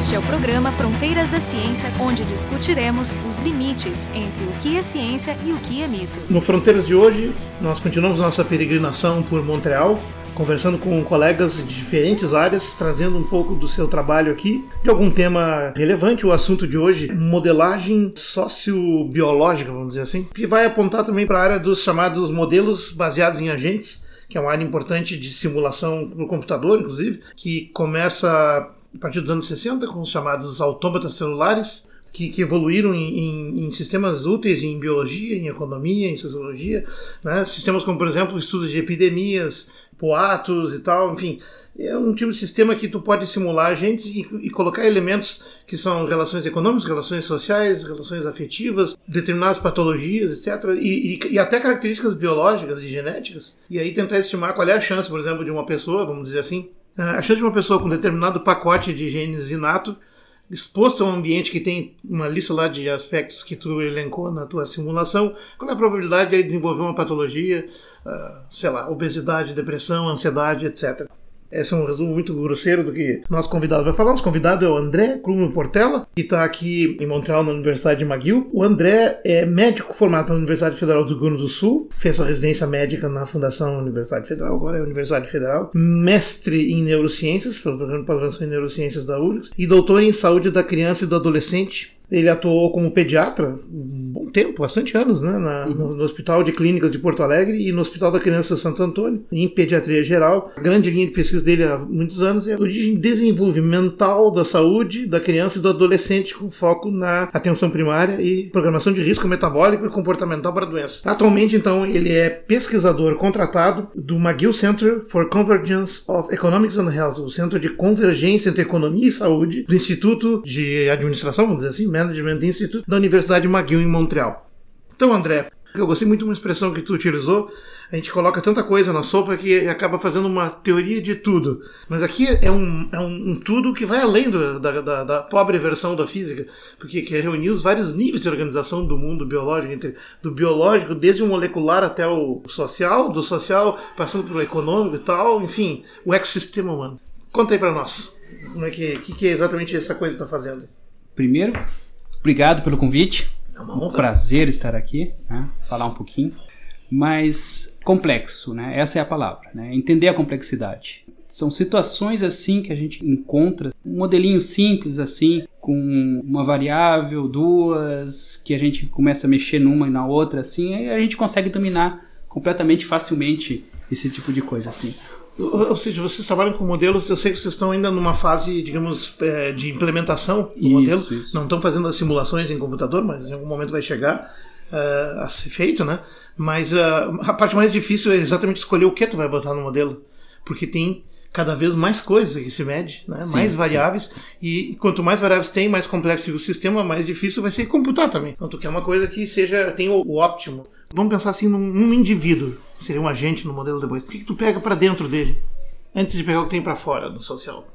Este é o programa Fronteiras da Ciência, onde discutiremos os limites entre o que é ciência e o que é mito. No Fronteiras de hoje, nós continuamos nossa peregrinação por Montreal, conversando com colegas de diferentes áreas, trazendo um pouco do seu trabalho aqui, de algum tema relevante. O assunto de hoje, modelagem sociobiológica, vamos dizer assim, que vai apontar também para a área dos chamados modelos baseados em agentes, que é uma área importante de simulação no computador, inclusive, que começa a partir dos anos 60 com os chamados autômatas celulares, que, que, evoluíram em, em, em, sistemas úteis em biologia, em economia, em sociologia, né? sistemas como, por exemplo, estudo de epidemias, poatos e tal, enfim, é um tipo de sistema que tu pode simular agentes e, e colocar elementos que são relações econômicas, relações sociais, relações afetivas, determinadas patologias, etc. E, e, e, até características biológicas e genéticas. E aí tentar estimar qual é a chance, por exemplo, de uma pessoa, vamos dizer assim, a chance de uma pessoa com determinado pacote de genes inato exposto a um ambiente que tem uma lista lá de aspectos que tu elencou na tua simulação, qual é a probabilidade de ele desenvolver uma patologia, uh, sei lá, obesidade, depressão, ansiedade, etc. Esse é um resumo muito grosseiro do que nosso convidado vai falar. Nosso convidado é o André Clume Portela, que está aqui em Montreal, na Universidade de McGill. O André é médico formado pela Universidade Federal do Rio Grande do Sul, fez sua residência médica na Fundação Universidade Federal, agora é Universidade Federal, mestre em neurociências, pelo programa de pós-graduação em neurociências da URGS, e doutor em saúde da criança e do adolescente ele atuou como pediatra um bom tempo, bastante anos, né? Na, uhum. no, no, Hospital de Clínicas de Porto Alegre e no Hospital da Criança Santo Antônio, em pediatria geral. A grande linha de pesquisa dele há muitos anos é a origem desenvolvimental da saúde da criança e do adolescente, com foco na atenção primária e programação de risco metabólico e comportamental para doenças. Atualmente, então, ele é pesquisador contratado do McGill Center for Convergence of Economics and Health, o Centro de Convergência entre Economia e Saúde do Instituto de Administração, vamos dizer assim, Management Institute da Universidade McGill em Montreal. Então, André, eu gostei muito de uma expressão que tu utilizou. A gente coloca tanta coisa na sopa que acaba fazendo uma teoria de tudo. Mas aqui é um, é um, um tudo que vai além do, da, da, da, pobre versão da física, porque quer reunir os vários níveis de organização do mundo biológico, entre, do biológico, desde o molecular até o social, do social passando pelo econômico e tal, enfim, o ecossistema humano. Conta aí para nós. Como é que, que, que é exatamente essa coisa que está fazendo? Primeiro, obrigado pelo convite. É uma honra. prazer estar aqui, né? falar um pouquinho. Mas complexo, né? Essa é a palavra, né? Entender a complexidade. São situações assim que a gente encontra, um modelinho simples assim, com uma variável, duas, que a gente começa a mexer numa e na outra assim, aí a gente consegue dominar completamente facilmente esse tipo de coisa assim. Ou seja, vocês trabalham com modelos, eu sei que vocês estão ainda numa fase, digamos, é, de implementação do isso, modelo. Isso. Não estão fazendo as simulações em computador, mas em algum momento vai chegar uh, a ser feito, né? Mas uh, a parte mais difícil é exatamente escolher o que tu vai botar no modelo. Porque tem cada vez mais coisas que se mede, né? Sim, mais variáveis, sim. e quanto mais variáveis tem, mais complexo o sistema, mais difícil vai ser computar também. Então tu quer uma coisa que seja, tenha o, o óptimo. Vamos pensar assim num, num indivíduo, seria um agente no modelo depois. O que, que tu pega para dentro dele, antes de pegar o que tem para fora do social?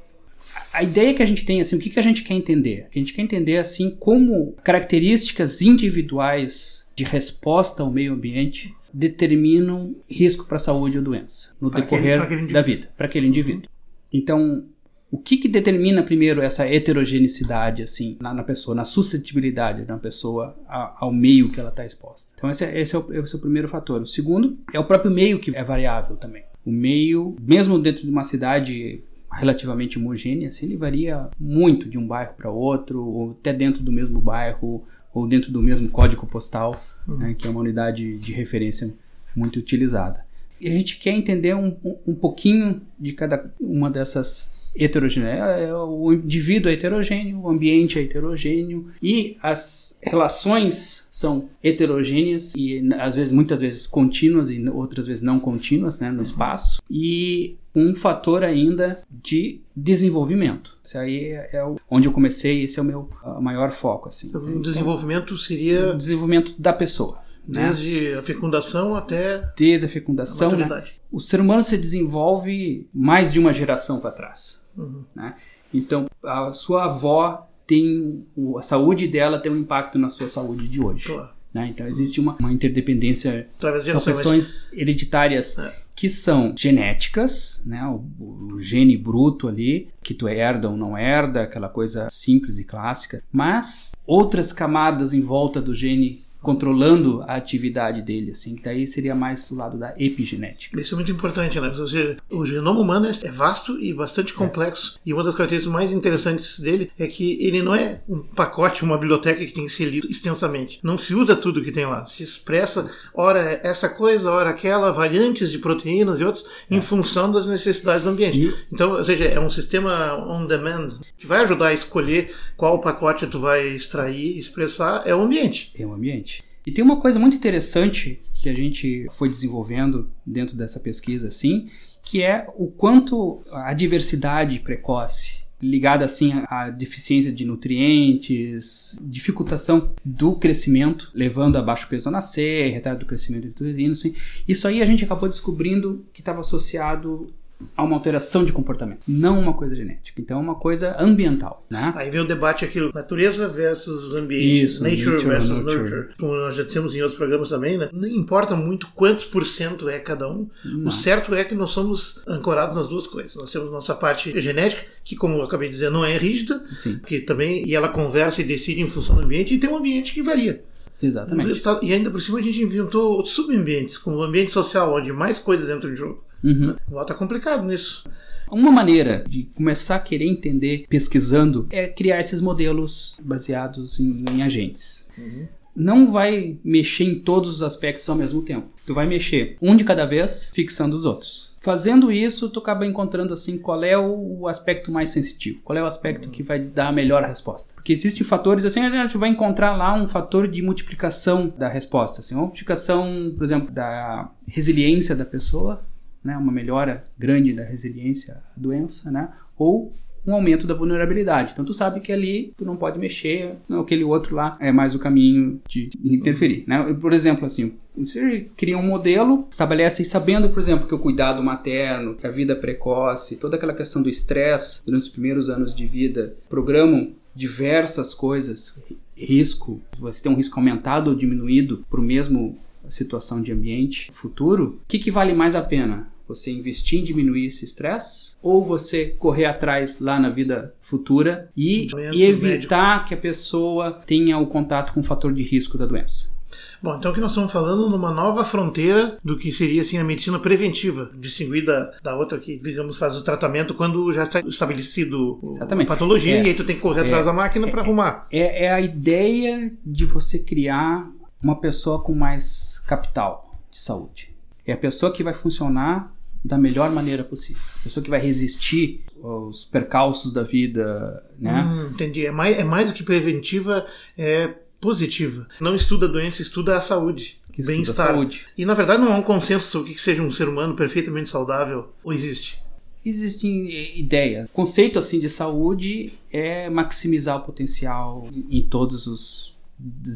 A ideia que a gente tem, assim, o que, que a gente quer entender? A gente quer entender, assim, como características individuais de resposta ao meio ambiente determinam risco para a saúde ou doença no pra decorrer aquele, aquele da vida, para aquele indivíduo. Então, o que, que determina primeiro essa heterogeneidade assim na, na pessoa, na suscetibilidade da pessoa a, ao meio que ela está exposta? Então esse, é, esse, é o, esse é o primeiro fator. O segundo é o próprio meio que é variável também. O meio, mesmo dentro de uma cidade relativamente homogênea, assim, ele varia muito de um bairro para outro, ou até dentro do mesmo bairro, ou dentro do mesmo código postal, uhum. né, que é uma unidade de referência muito utilizada. E a gente quer entender um, um, um pouquinho de cada uma dessas heterogêneo. É, é, o indivíduo é heterogêneo, o ambiente é heterogêneo e as relações são heterogêneas e às vezes muitas vezes contínuas e outras vezes não contínuas, né, no espaço. E um fator ainda de desenvolvimento. Esse aí é onde eu comecei, esse é o meu maior foco assim. O desenvolvimento seria o desenvolvimento da pessoa. Né? Desde né? a fecundação até. Desde a fecundação. A né? O ser humano se desenvolve mais de uma geração para trás. Uhum. Né? Então, a sua avó tem. A saúde dela tem um impacto na sua saúde de hoje. Claro. Né? Então, existe uma, uma interdependência. São questões hereditárias. É que são genéticas, né, o, o, gene bruto ali, que tu herda ou não herda, aquela coisa simples e clássica, mas outras camadas em volta do gene controlando a atividade dele, assim, que daí seria mais o lado da epigenética. Isso é muito importante, né? Seja, o genoma humano é vasto e bastante é. complexo. E uma das características mais interessantes dele é que ele não é um pacote, uma biblioteca que tem que ser lido extensamente. Não se usa tudo que tem lá. Se expressa, ora essa coisa, ora aquela, variantes de proteínas e outros, é. em função das necessidades do ambiente. E... Então, ou seja, é um sistema on demand que vai ajudar a escolher qual pacote tu vai extrair, expressar, é o ambiente. É o ambiente. E tem uma coisa muito interessante que a gente foi desenvolvendo dentro dessa pesquisa, assim, que é o quanto a diversidade precoce ligada assim à deficiência de nutrientes, dificultação do crescimento, levando a baixo peso ao nascer, retardo do crescimento uterino, assim. Isso aí a gente acabou descobrindo que estava associado a uma alteração de comportamento, não uma coisa genética. Então é uma coisa ambiental, né? Aí vem o debate aquilo, natureza versus ambiente, Isso, nature, nature versus nurture. nurture. Como nós já dissemos em outros programas também, né? Não importa muito quantos por cento é cada um. Não. O certo é que nós somos ancorados nas duas coisas. Nós temos nossa parte genética, que como eu acabei de dizer, não é rígida, Sim. que também e ela conversa e decide em função do ambiente, e tem um ambiente que varia. Exatamente. E ainda por cima a gente inventou subambientes, como o ambiente social, onde mais coisas entram em jogo. Uhum. Lá tá complicado nisso. Uma maneira de começar a querer entender pesquisando é criar esses modelos baseados em, em agentes. Uhum. Não vai mexer em todos os aspectos ao mesmo tempo. Tu vai mexer um de cada vez, fixando os outros. Fazendo isso, tu acaba encontrando assim qual é o aspecto mais sensitivo, qual é o aspecto que vai dar a melhor resposta. Porque existem fatores assim, a gente vai encontrar lá um fator de multiplicação da resposta, assim, uma multiplicação, por exemplo, da resiliência da pessoa, né, uma melhora grande da resiliência à doença, né, ou um aumento da vulnerabilidade. Então tu sabe que ali tu não pode mexer, aquele outro lá é mais o caminho de interferir, né? Por exemplo, assim, você cria um modelo, estabelece sabendo, por exemplo, que o cuidado materno, que a vida precoce, toda aquela questão do estresse durante os primeiros anos de vida, programam diversas coisas, risco, você tem um risco aumentado ou diminuído o mesmo situação de ambiente futuro, o que, que vale mais a pena? Você investir em diminuir esse estresse ou você correr atrás lá na vida futura e, e evitar médico. que a pessoa tenha o contato com o fator de risco da doença? Bom, então aqui nós estamos falando numa nova fronteira do que seria assim a medicina preventiva, distinguida da outra que, digamos, faz o tratamento quando já está estabelecido Exatamente. a patologia é, e aí tu tem que correr é, atrás da máquina é, para arrumar. É, é a ideia de você criar uma pessoa com mais capital de saúde. É a pessoa que vai funcionar da melhor maneira possível. A pessoa que vai resistir aos percalços da vida, né? Hum, entendi. É mais, é mais do que preventiva, é positiva. Não estuda a doença, estuda a saúde. Bem-estar. E na verdade não há um consenso sobre o que seja um ser humano perfeitamente saudável. Ou existe? Existem eh, ideias. O conceito assim de saúde é maximizar o potencial em todas as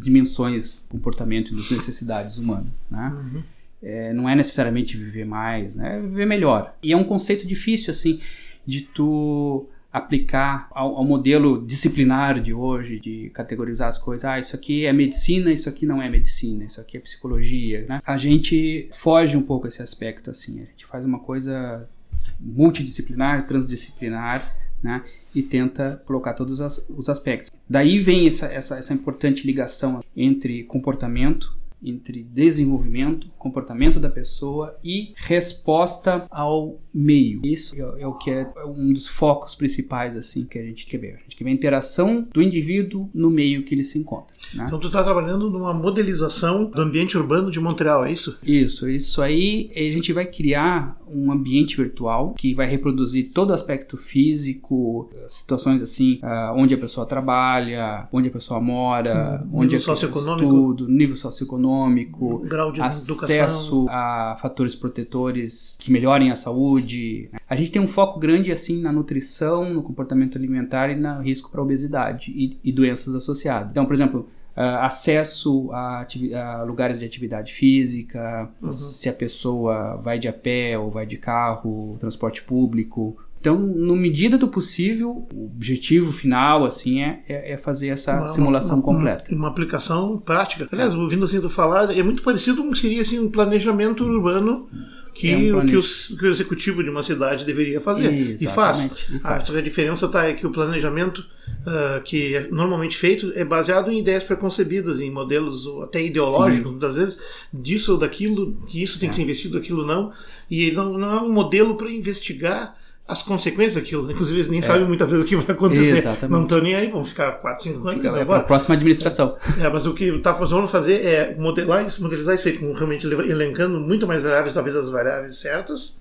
dimensões do comportamento e das necessidades humanas, né? Uhum. É, não é necessariamente viver mais, né? É viver melhor. E é um conceito difícil, assim, de tu aplicar ao, ao, modelo disciplinar de hoje, de categorizar as coisas. Ah, isso aqui é medicina, isso aqui não é medicina, isso aqui é psicologia, né? A gente foge um pouco esse aspecto, assim. A gente faz uma coisa multidisciplinar, transdisciplinar, né? E tenta colocar todos as, os aspectos. Daí vem essa, essa, essa importante ligação entre comportamento entre desenvolvimento, comportamento da pessoa e resposta ao meio. Isso é, é, o que é um dos focos principais assim que a gente quer ver. A gente quer ver a interação do indivíduo no meio que ele se encontra. Né? Então tu está trabalhando numa modelização do ambiente urbano de Montreal, é isso? Isso, isso aí a gente vai criar um ambiente virtual que vai reproduzir todo o aspecto físico, situações assim, uh, onde a pessoa trabalha, onde a pessoa mora, hum, onde nível socioeconômico, estudo, nível socioeconômico, grau de acesso educação. a fatores protetores que melhorem a saúde. A gente tem um foco grande assim na nutrição, no comportamento alimentar e no risco para obesidade e, e doenças associadas. Então, por exemplo, Uh, acesso a, a, lugares de atividade física, uhum. se a pessoa vai de a pé ou vai de carro, transporte público. Então, no medida do possível, o objetivo final assim é, é, é fazer essa uma, simulação uma, completa. Uma, uma, aplicação prática. Aliás, ouvindo assim tu falar, é muito parecido com o que seria assim um planejamento urbano que, É um o, que, o, que o executivo de uma cidade deveria fazer. E Exatamente, faz. e Ah, faz. que a diferença está é que o planejamento ah, que é normalmente feito é baseado em ideias preconcebidas, em modelos até ideológicos, muitas vezes, disso ou daquilo, que isso tem É. que ser investido, aquilo não. E não, não é um modelo para investigar as consequências daquilo. Inclusive, eles nem sabem muitas vezes o que vai acontecer. É. Exatamente. Não estão nem aí, vão ficar 4, 5 anos. Fica vai para a próxima administração. É, mas o que está fazendo fazer é modelar, modelizar isso aí, com realmente ele- elencando muito mais variáveis, talvez as variáveis certas,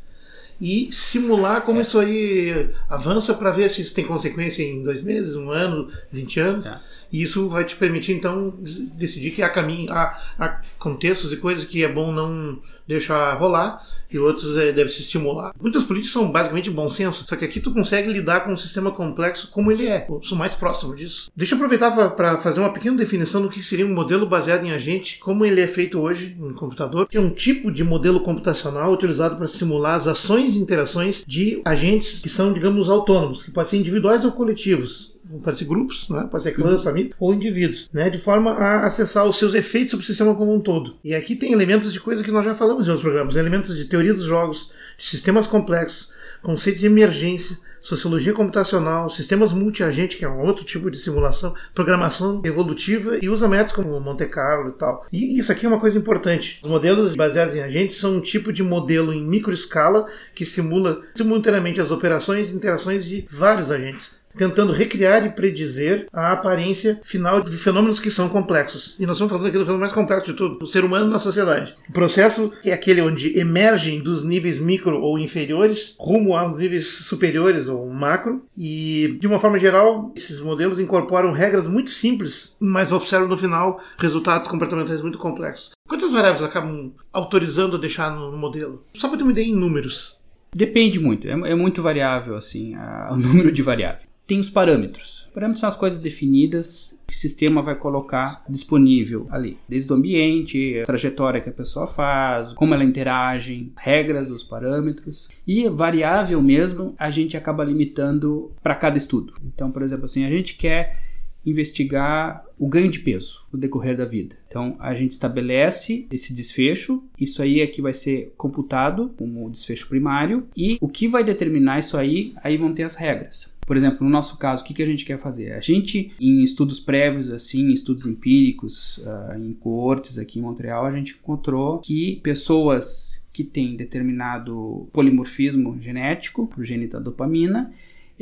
e simular como isso aí avança para ver se isso tem consequência em dois meses, um ano, 20 anos. É. E isso vai te permitir, então, decidir que há caminho, há, há contextos e coisas que é bom não deixar rolar e outros é, deve se estimular. Muitas políticas são basicamente bom senso, só que aqui tu consegue lidar com um sistema complexo como ele é. Eu sou mais próximo disso. Deixa eu aproveitar para fazer uma pequena definição do que seria um modelo baseado em agente, como ele é feito hoje no computador. É um tipo de modelo computacional utilizado para simular as ações e interações de agentes que são, digamos, autônomos, que podem ser individuais ou coletivos. Pode ser grupos, né? pode ser clãs, famílias ou indivíduos, né? de forma a acessar os seus efeitos sobre o sistema como um todo. E aqui tem elementos de coisa que nós já falamos em outros programas, elementos de teoria dos jogos, de sistemas complexos, conceito de emergência, sociologia computacional, sistemas multiagente, que é um outro tipo de simulação, programação evolutiva e usa métodos como Monte Carlo e tal. E isso aqui é uma coisa importante. Os modelos baseados em agentes são um tipo de modelo em microescala que simula simultaneamente as operações e interações de vários agentes tentando recriar e predizer a aparência final de fenômenos que são complexos. E nós estamos falando aqui do fenômeno mais complexo de tudo, o ser humano na sociedade. O processo é aquele onde emergem dos níveis micro ou inferiores rumo aos níveis superiores ou macro, e de uma forma geral, esses modelos incorporam regras muito simples, mas observam no final resultados comportamentais muito complexos. Quantas variáveis acabam autorizando a deixar no modelo? Só para ter uma ideia em números. Depende muito, é, é muito variável assim a- o número de variáveis. Tem os parâmetros. Parâmetros são as coisas definidas que o sistema vai colocar disponível ali, desde o ambiente, a trajetória que a pessoa faz, como ela interage, regras dos parâmetros. E variável mesmo, a gente acaba limitando para cada estudo. Então, por exemplo, assim, a gente quer investigar o ganho de peso no decorrer da vida. Então a gente estabelece esse desfecho, isso aí é que vai ser computado como desfecho primário e o que vai determinar isso aí, aí vão ter as regras. Por exemplo, no nosso caso, o que, que a gente quer fazer? A gente, em estudos prévios, assim, estudos empíricos, ah, em coortes aqui em Montreal, a gente encontrou que pessoas que têm determinado polimorfismo genético, pro gene da dopamina,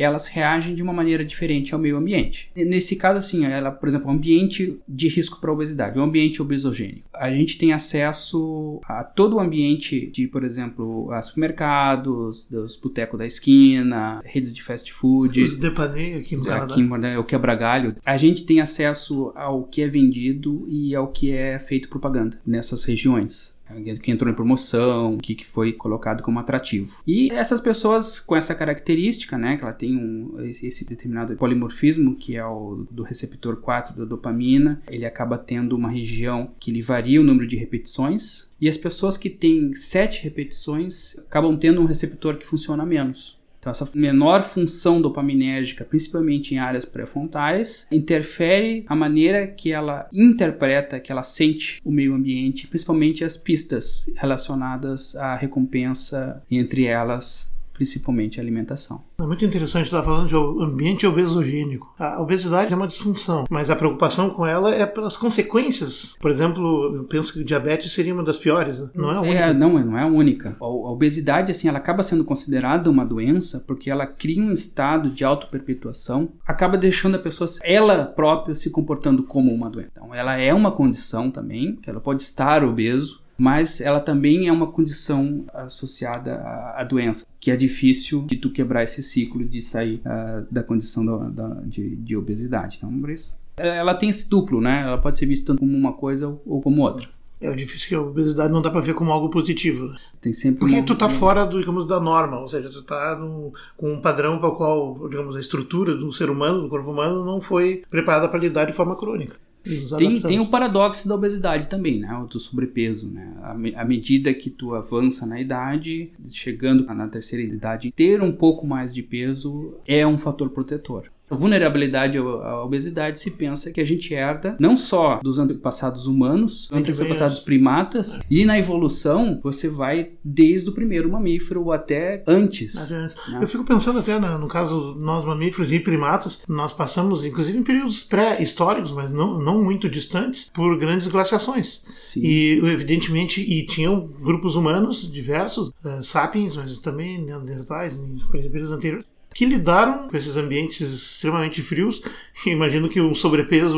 elas reagem de uma maneira diferente ao meio ambiente. Nesse caso, assim, ela, por exemplo, um ambiente de risco para obesidade, um ambiente obesogênico. A gente tem acesso a todo o ambiente de, por exemplo, a supermercados, dos botecos da esquina, redes de fast food. Os depanei aqui no Canadá. Aqui em Montreal, é o quebra-galho. A gente tem acesso ao que é vendido e ao que é feito propaganda nessas regiões que entrou em promoção, o que que foi colocado como atrativo. E essas pessoas com essa característica, né, que ela tem um, esse determinado polimorfismo, que é o do receptor 4 da dopamina, ele acaba tendo uma região que lhe varia o número de repetições, e as pessoas que têm 7 repetições acabam tendo um receptor que funciona menos. Então, essa menor função dopaminérgica, principalmente em áreas pré-frontais, interfere a maneira que ela interpreta, que ela sente o meio ambiente, principalmente as pistas relacionadas à recompensa, entre elas, principalmente a alimentação. É muito interessante estar falando de ambiente obesogênico. A obesidade é uma disfunção, mas a preocupação com ela é pelas consequências. Por exemplo, eu penso que o diabetes seria uma das piores, né? não é a única. É, não, não é a única. A obesidade, assim, ela acaba sendo considerada uma doença porque ela cria um estado de auto-perpetuação, acaba deixando a pessoa, ela própria, se comportando como uma doença. Então, ela é uma condição também, que ela pode estar obeso, mas ela também é uma condição associada à, à doença, que é difícil de tu quebrar esse ciclo de sair uh, da condição da, de, de, obesidade. Então, por isso, ela tem esse duplo, né? Ela pode ser vista como uma coisa ou como outra. É difícil que a obesidade não dá pra ver como algo positivo. Né? Tem sempre Porque uma... tu tá fora, do, digamos, da norma, ou seja, tu tá no, com um padrão para o qual, digamos, a estrutura do ser humano, do corpo humano, não foi preparada para lidar de forma crônica. Tem, tem o paradoxo da obesidade também, né? O do sobrepeso, né? À medida que tu avança na idade, chegando na terceira idade, ter um pouco mais de peso é um fator protetor. Vulnerabilidade à obesidade se pensa que a gente herda não só dos antepassados humanos, antepassados primatas, e na evolução você vai desde o primeiro mamífero ou até antes. Né? Eu fico pensando até no caso nós mamíferos e primatas, nós passamos inclusive em períodos pré-históricos, mas não, não muito distantes, por grandes glaciações. Sim. E evidentemente e tinham grupos humanos diversos, uh, sapiens, mas também neandertais em períodos anteriores que lidaram com esses ambientes extremamente frios. Imagino que o sobrepeso,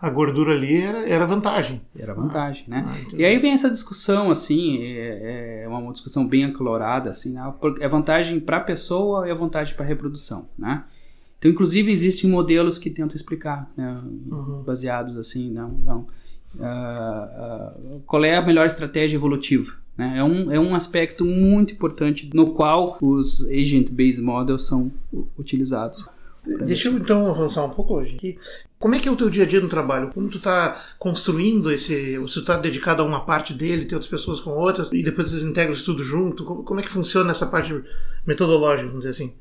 a gordura ali era, era vantagem. Era vantagem, né? Ah, e aí vem essa discussão, assim, é, é uma discussão bem acalorada, assim, né? é vantagem para a pessoa ou é vantagem para a reprodução, né? Então, inclusive, existem modelos que tentam explicar, né? Uhum. baseados assim, não, não. Uh, uh, qual é a melhor estratégia evolutiva? Né? É, um, é um aspecto muito importante no qual os agent-based models são utilizados. Deixa eu então avançar um pouco hoje. Como é que é o teu dia a dia no trabalho? Como tu está construindo esse... Você está dedicado a uma parte dele, tem outras pessoas com outras, e depois vocês integram isso tudo junto? Como é que funciona essa parte metodológica, vamos dizer assim?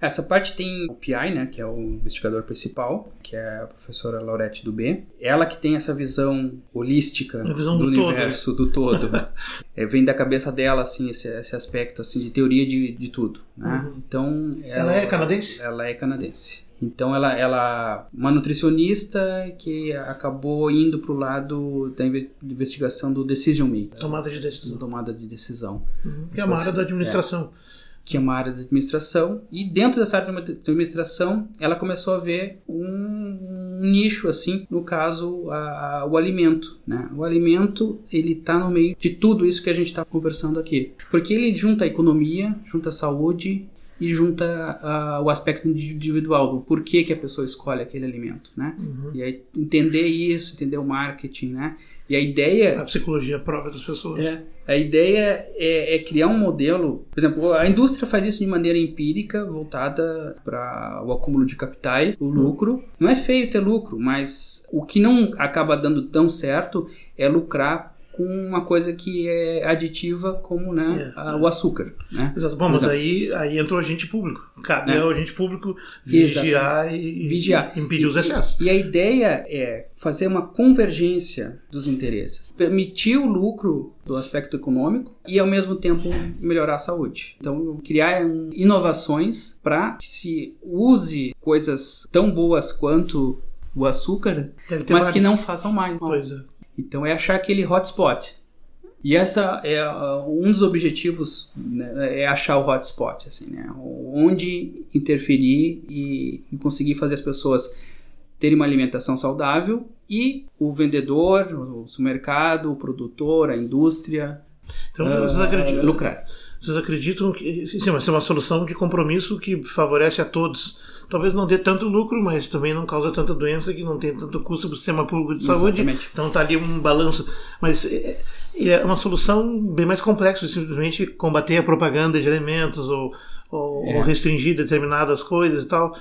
Essa parte tem o PI, né, que é o investigador principal, que é a professora Laurette Dubé. Ela que tem essa visão holística visão do, do, universo, todo. do todo. é, vem da cabeça dela, assim, esse, esse aspecto assim, de teoria de, de tudo. Né? Uhum. Então, ela, ela é canadense? Ela é canadense. Então ela, ela uma nutricionista que acabou indo para o lado da investigação do decision making. Tomada de decisão. Tomada de decisão. Uhum. Que é uma área da administração. É que é uma área de administração, e dentro dessa área de administração, ela começou a ver um, nicho, assim, no caso, a, a, o alimento. Né? O alimento, ele está no meio de tudo isso que a gente está conversando aqui. Porque ele junta a economia, junta a saúde e junta uh, o aspecto individual do porquê que a pessoa escolhe aquele alimento, né? Uhum. E aí entender isso, entender o marketing, né? E a ideia... A psicologia própria das pessoas. É, a ideia é, é, criar um modelo... Por exemplo, a indústria faz isso de maneira empírica, voltada para o acúmulo de capitais, o lucro. Uhum. Não é feio ter lucro, mas o que não acaba dando tão certo é lucrar com uma coisa que é aditiva como né, é, a, o açúcar. Né? Exato. Bom, mas aí, aí entrou o agente público. Cabe é. ao agente público vigiar e, vigiar. e impedir e, os excessos. E, e, a ideia é fazer uma convergência dos interesses. Permitir o lucro do aspecto econômico e ao mesmo tempo melhorar a saúde. Então, criar inovações para que se use coisas tão boas quanto o açúcar, mas vários. que não façam mais. Pois é. Então é achar aquele hotspot. E essa é uh, um dos objetivos né, é achar o hotspot, assim, né? Onde interferir e, e, conseguir fazer as pessoas terem uma alimentação saudável e o vendedor, o supermercado, o produtor, a indústria então, uh, vocês acreditam, lucrar. Vocês acreditam que sim, mas é uma solução de compromisso que favorece a todos? Talvez não dê tanto lucro, mas também não causa tanta doença que não tem tanto custo para o sistema público de saúde. Exatamente. Então tá ali um balanço. Mas é, é uma solução bem mais complexa simplesmente combater a propaganda de alimentos ou, ou, é. ou restringir determinadas coisas e tal.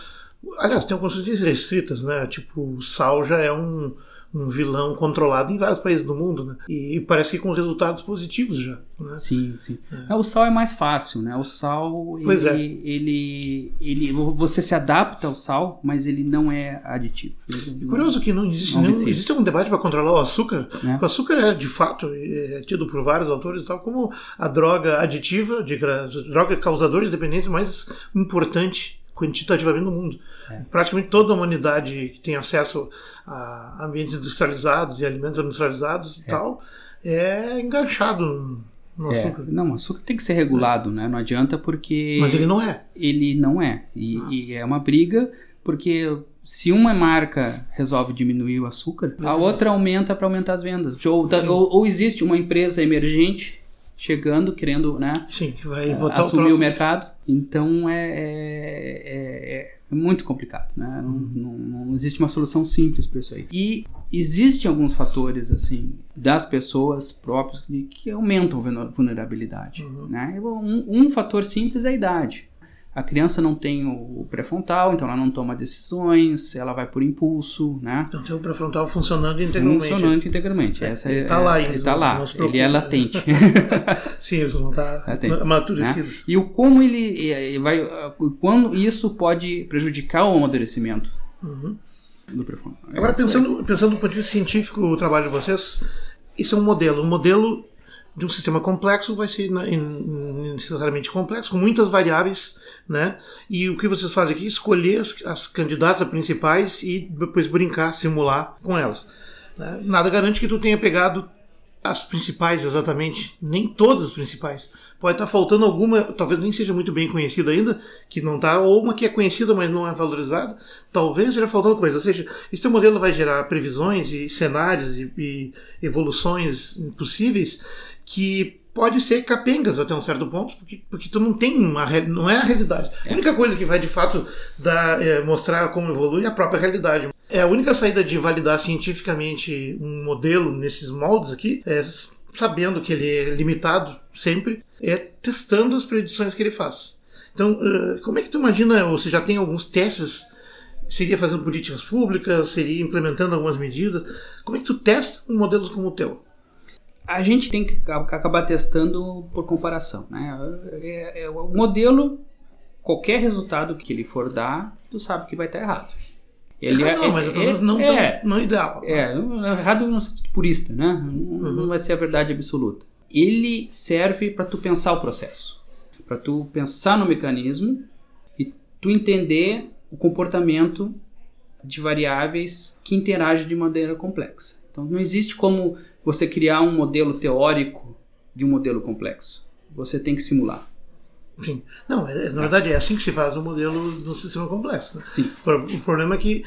Aliás, tem algumas coisas restritas, né? Tipo, sal já é um um vilão controlado em vários países do mundo, né? E, parece que com resultados positivos já. Né? Sim, sim. É. O sal é mais fácil, né? O sal, ele, é. ele, ele, você se adapta ao sal, mas ele não é aditivo. É curioso que não existe não nenhum, existe um debate para controlar o açúcar. É. O açúcar é de fato é tido por vários autores tal como a droga aditiva, de, droga causadora de dependência mais importante quantitativamente no mundo. É. Praticamente toda a humanidade que tem acesso a ambientes industrializados e alimentos industrializados e é. tal é enganchado no é. açúcar. Não, o açúcar tem que ser regulado, né? Não adianta porque. Mas ele não é. Ele não é. E, ah. e é uma briga porque se uma marca resolve diminuir o açúcar, a outra aumenta para aumentar as vendas. Ou, tá, ou, ou, existe uma empresa emergente chegando, querendo né, Sim, vai é, assumir o, o mercado. Então é, é, é, é muito complicado. Né? Não, não, não, existe uma solução simples para isso aí. E existem alguns fatores assim das pessoas próprias que aumentam a vulnerabilidade. Uhum. Né? Um, um fator simples é a idade. A criança não tem o pré-frontal, então ela não toma decisões, ela vai por impulso, né? Então tem o pré-frontal funcionando integralmente. Funcionando integralmente. Essa ele está é, lá ainda. Ele está lá. Ele é latente. Sim, ele não está amadurecido. Né? E o como ele, ele vai, quando isso pode prejudicar o amadurecimento uhum. do pré-frontal. Agora pensando, pensando do ponto de vista científico, o trabalho de vocês, isso é um modelo, um modelo de um sistema complexo vai ser necessariamente complexo, com muitas variáveis, né? E o que vocês fazem aqui escolher as, as candidatas principais e depois brincar, simular com elas. Né? Nada garante que tu tenha pegado as principais exatamente, nem todas as principais. Pode estar faltando alguma, talvez nem seja muito bem conhecida ainda, que não está, ou uma que é conhecida, mas não é valorizada. Talvez esteja faltando coisa. Ou seja, esse modelo vai gerar previsões e cenários e, e evoluções possíveis que pode ser capengas até um certo ponto, porque, porque tu não tem uma não é a realidade. A única coisa que vai de fato dar, é, mostrar como evolui é a própria realidade. É a única saída de validar cientificamente um modelo nesses moldes aqui, é, sabendo que ele é limitado sempre, é testando as predições que ele faz. Então, como é que tu imagina, ou você já tem alguns testes seria fazendo políticas públicas, seria implementando algumas medidas. Como é que tu testa um modelo como o teu? A gente tem que acabar testando por comparação. Né? É, é, o modelo, qualquer resultado que ele for dar, tu sabe que vai estar errado. Ele é, não, mas pelo menos não, é, tão, não ideal. É, errado no sentido purista, né? Não, uhum. vai ser a verdade absoluta. Ele serve para tu pensar o processo, para tu pensar no mecanismo e tu entender o comportamento de variáveis que interagem de maneira complexa. Então não existe como você criar um modelo teórico de um modelo complexo. Você tem que simular. Sim. Não, é, na verdade é assim que se faz o um modelo do sistema complexo. Né? Sim. O problema é que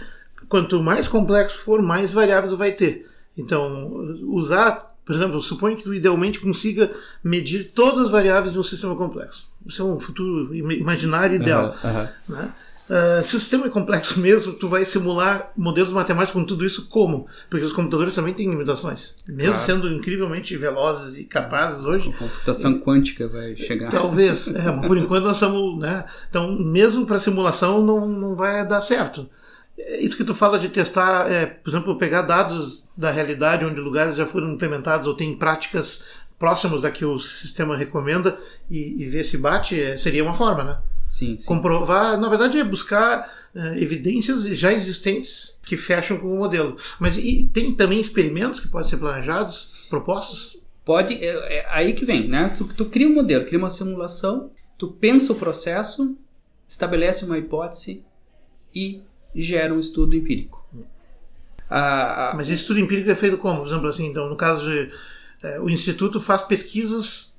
quanto mais complexo for, mais variáveis vai ter. Então, usar, por exemplo, suponho que tu idealmente consiga medir todas as variáveis de um sistema complexo. Isso é um futuro imaginário ideal. Uhum, uhum. Né? Uh, se o sistema é complexo mesmo, tu vai simular modelos matemáticos com tudo isso como? Porque os computadores também têm limitações. Mesmo claro. sendo incrivelmente velozes e capazes hoje. A computação quântica vai chegar. Talvez. É, por enquanto nós estamos. Né? Então, mesmo para simulação, não, não vai dar certo. É isso que tu fala de testar, é, por exemplo, pegar dados da realidade onde lugares já foram implementados ou tem práticas próximas a que o sistema recomenda e, e ver se bate, é, seria uma forma, né? Sim, sim. Comprovar, na verdade, é buscar uh, evidências já existentes que fecham com o modelo. Mas e tem também experimentos que podem ser planejados, propostos? Pode, é, é aí que vem, né? Tu, tu cria um modelo, cria uma simulação, tu pensa o processo, estabelece uma hipótese e gera um estudo empírico. Ah, Mas esse estudo empírico é feito como? Por exemplo, assim, então, no caso de. É, o Instituto faz pesquisas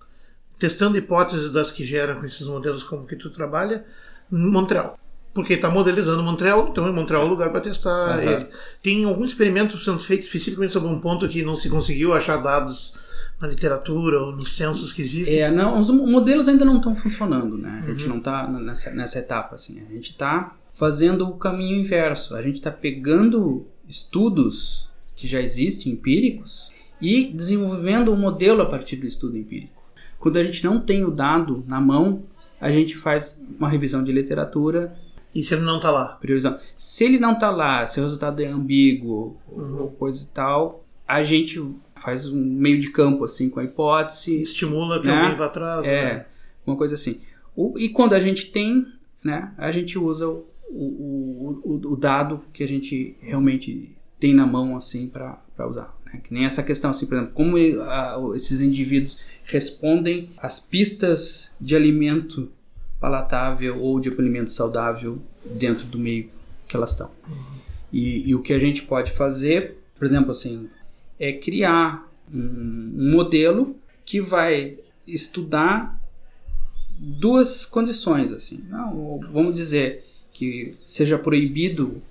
testando hipóteses das que geram com esses modelos como que tu trabalha em Montreal. Porque está modelizando Montreal, então Montreal é o lugar para testar uhum. ele. Tem algum experimento sendo feito especificamente sobre um ponto que não se conseguiu achar dados na literatura ou nos censos que existem? É, não, os modelos ainda não estão funcionando, né? A gente uhum. não está nessa, nessa etapa, assim. A gente está fazendo o caminho inverso. A gente está pegando estudos que já existem, empíricos, e desenvolvendo um modelo a partir do estudo empírico. Quando a gente não tem o dado na mão, a gente faz uma revisão de literatura. E se ele não está lá? Priorizando. Se ele não está lá, se o resultado é ambíguo uhum. ou coisa e tal, a gente faz um meio de campo assim com a hipótese. Estimula que né? alguém vá atrás. É, né? uma coisa assim. O, e quando a gente tem, né, a gente usa o, o, o, o dado que a gente realmente tem na mão assim para usar. Né? Que nem essa questão assim, por exemplo, como a, esses indivíduos respondem às pistas de alimento palatável ou de alimento saudável dentro do meio que elas estão. Uhum. E, e, o que a gente pode fazer, por exemplo, assim, é criar um, um modelo que vai estudar duas condições assim. Não, vamos dizer que seja proibido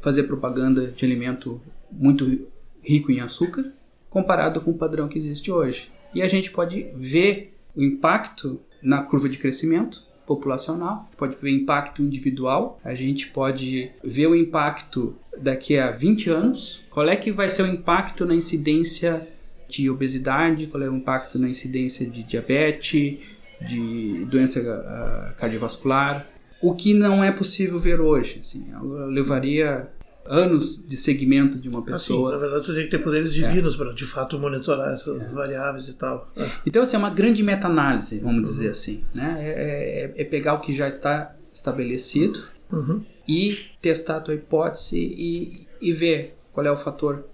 fazer propaganda de alimento muito rico em açúcar comparado com o padrão que existe hoje. E a gente pode ver o impacto na curva de crescimento populacional, pode ver impacto individual, a gente pode ver o impacto daqui a 20 anos, qual é que vai ser o impacto na incidência de obesidade, qual é o impacto na incidência de diabetes, de doença uh, cardiovascular, o que não é possível ver hoje. Assim, levaria anos de segmento de uma pessoa. Assim, na verdade, tu tem que ter poderes divinos é. para de fato monitorar essas é. variáveis e tal. É. Então, assim, é uma grande meta-análise, vamos uhum. dizer assim. Né? É, é, é, pegar o que já está estabelecido uhum. e testar a tua hipótese e, e ver qual é o fator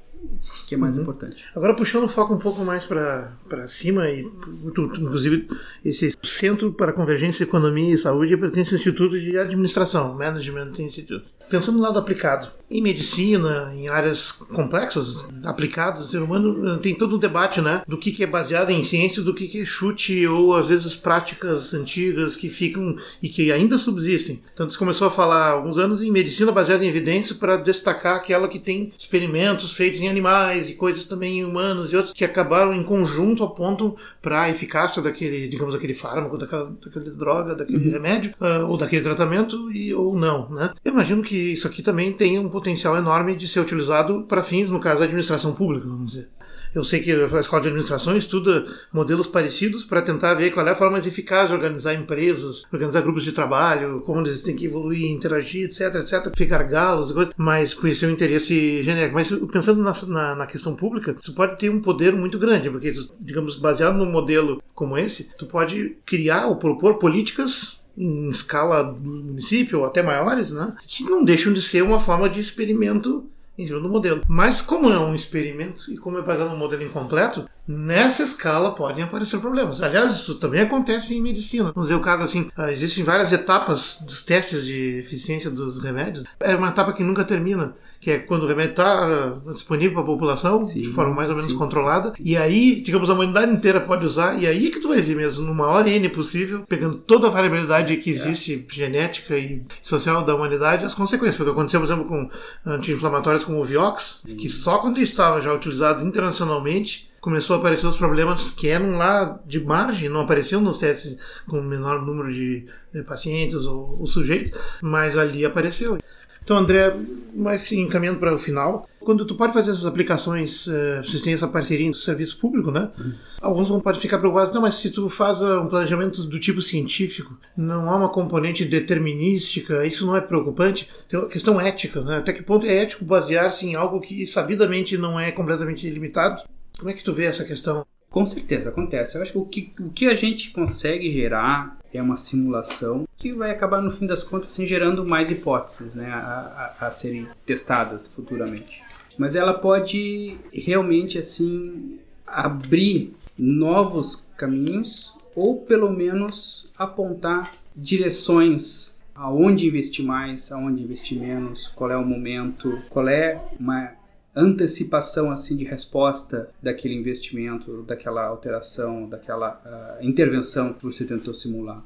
que é mais uhum. importante. Agora puxando o foco um pouco mais para cima e inclusive esse Centro para Convergência, Economia e Saúde pertence ao Instituto de Administração, Management Institute. Pensando no lado aplicado, em medicina, em áreas complexas, aplicadas, o ser humano eh, tem todo um debate, né, do que, que é baseado em ciência, do que, que é chute ou às vezes práticas antigas que ficam e que ainda subsistem. Então, se começou a falar há alguns anos em medicina baseada em evidência para destacar aquela que tem experimentos feitos em animais e coisas também em humanos e outros que acabaram em conjunto apontam para a eficácia daquele, digamos, daquele fármaco, daquela, daquela droga, daquele uhum. remédio uh, ou daquele tratamento e ou não, né? Eu imagino que isso aqui também tem um potencial enorme de ser utilizado para fins, no caso da administração pública, vamos dizer. Eu sei que a escola de administração estuda modelos parecidos para tentar ver qual é a forma mais eficaz de organizar empresas, organizar grupos de trabalho, como eles têm que evoluir, interagir, etc, etc, ficar galos, mas conhecer o interesse genérico. Mas pensando na, na, na, questão pública, isso pode ter um poder muito grande, porque, digamos, baseado num modelo como esse, tu pode criar ou propor políticas em escala do município ou até maiores, né, que não deixam de ser uma forma de experimento em cima do modelo. Mas como é um experimento e como é baseado num modelo incompleto, nessa escala podem aparecer problemas. Aliás, isso também acontece em medicina. Vamos ver o caso assim, ah, existem várias etapas dos testes de eficiência dos remédios. É uma etapa que nunca termina que é quando o remédio está uh, disponível para a população, sim, de forma mais ou menos sim. controlada, e aí, digamos, a humanidade inteira pode usar, e aí que tu vai ver mesmo, no maior N possível, pegando toda a variabilidade que existe, é. genética e social da humanidade, as consequências. Foi o que aconteceu, por exemplo, com anti-inflamatórios como o Vioxx, que só quando estava já utilizado internacionalmente, começou a aparecer os problemas que eram lá de margem, não apareciam nos testes com menor número de pacientes ou, ou sujeitos, mas ali apareceu. Então, André, mas encaminhando para o final, quando tu pode fazer essas aplicações, uh, vocês têm essa parceria em serviço público, né? Uhum. Alguns vão pode ficar preocupados, não, mas se tu faz um planejamento do tipo científico, não há uma componente determinística, isso não é preocupante? Tem uma questão ética, né? Até que ponto é ético basear-se em algo que sabidamente não é completamente limitado? Como é que tu vê essa questão? Com certeza acontece. Eu acho que o que, o que a gente consegue gerar é uma simulação que vai acabar, no fim das contas, assim, gerando mais hipóteses né, a, a, a serem testadas futuramente. Mas ela pode realmente assim abrir novos caminhos ou pelo menos apontar direções aonde investir mais, aonde investir menos, qual é o momento, qual é uma antecipação assim de resposta daquele investimento, daquela alteração, daquela uh, intervenção que você tentou simular.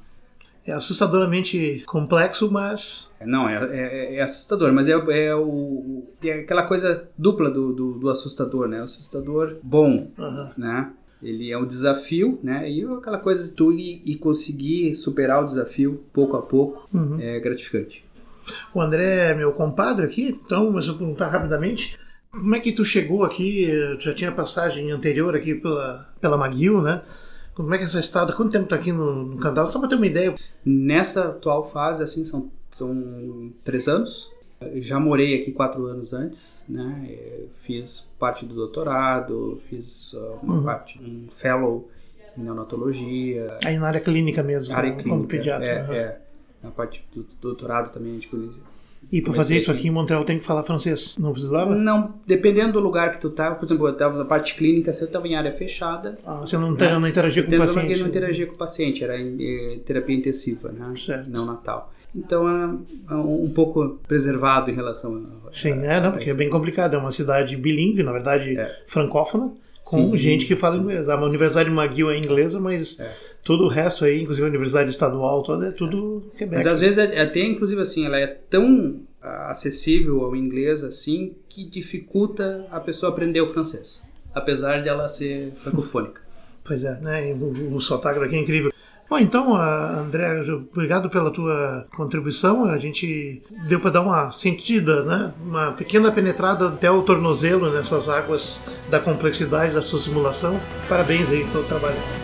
É assustadoramente complexo, mas. Não, é, é, é assustador, mas é, é, o, tem aquela coisa dupla do, do, do assustador, né? O assustador bom, uhum. né? Ele é um desafio, né? E aquela coisa de tu ir, e conseguir superar o desafio pouco a pouco uhum. é gratificante. O André é meu compadre aqui, então, mas eu vou perguntar rapidamente. Como é que tu chegou aqui? Tu já tinha passagem anterior aqui pela, pela Maguil, né? Como é que é essa estada? Quanto tempo tá aqui no, no canal? Só para ter uma ideia. Nessa atual fase, assim, são, são três anos. Eu já morei aqui quatro anos antes, né? Eu fiz parte do doutorado, fiz uh, uma uhum. parte, um fellow em neonatologia. Aí na área clínica mesmo, área clínica, como pediatra. É, uhum. é. Na parte do doutorado também, a gente e para fazer isso aqui em Montreal tem que falar francês, não precisava? Não, dependendo do lugar que tu tá, por exemplo, eu estava na parte clínica, se eu estava em área fechada. Ah, você não, né? não interagia com o paciente? Eu não interagia com o paciente, era em, eh, terapia intensiva, né? Certo. Não natal. Então é um pouco preservado em relação a. Sim, a, é, não, porque é bem complicado. É uma cidade bilíngue, na verdade, é. francófona, com sim, gente que fala sim. inglês. A Universidade de McGill é inglesa, mas. É todo o resto aí, inclusive a universidade estadual, toda, é tudo Quebec. Mas às vezes é, até, inclusive assim, ela é tão ah, acessível ao inglês assim que dificulta a pessoa aprender o francês, apesar de ela ser francofônica. Pois é, né? O, o sotaque daqui é incrível. Bom, então, ah, André, obrigado pela tua contribuição. A gente deu para dar uma sentida, né? uma pequena penetrada até o tornozelo nessas águas da complexidade da sua simulação. Parabéns aí pelo trabalho.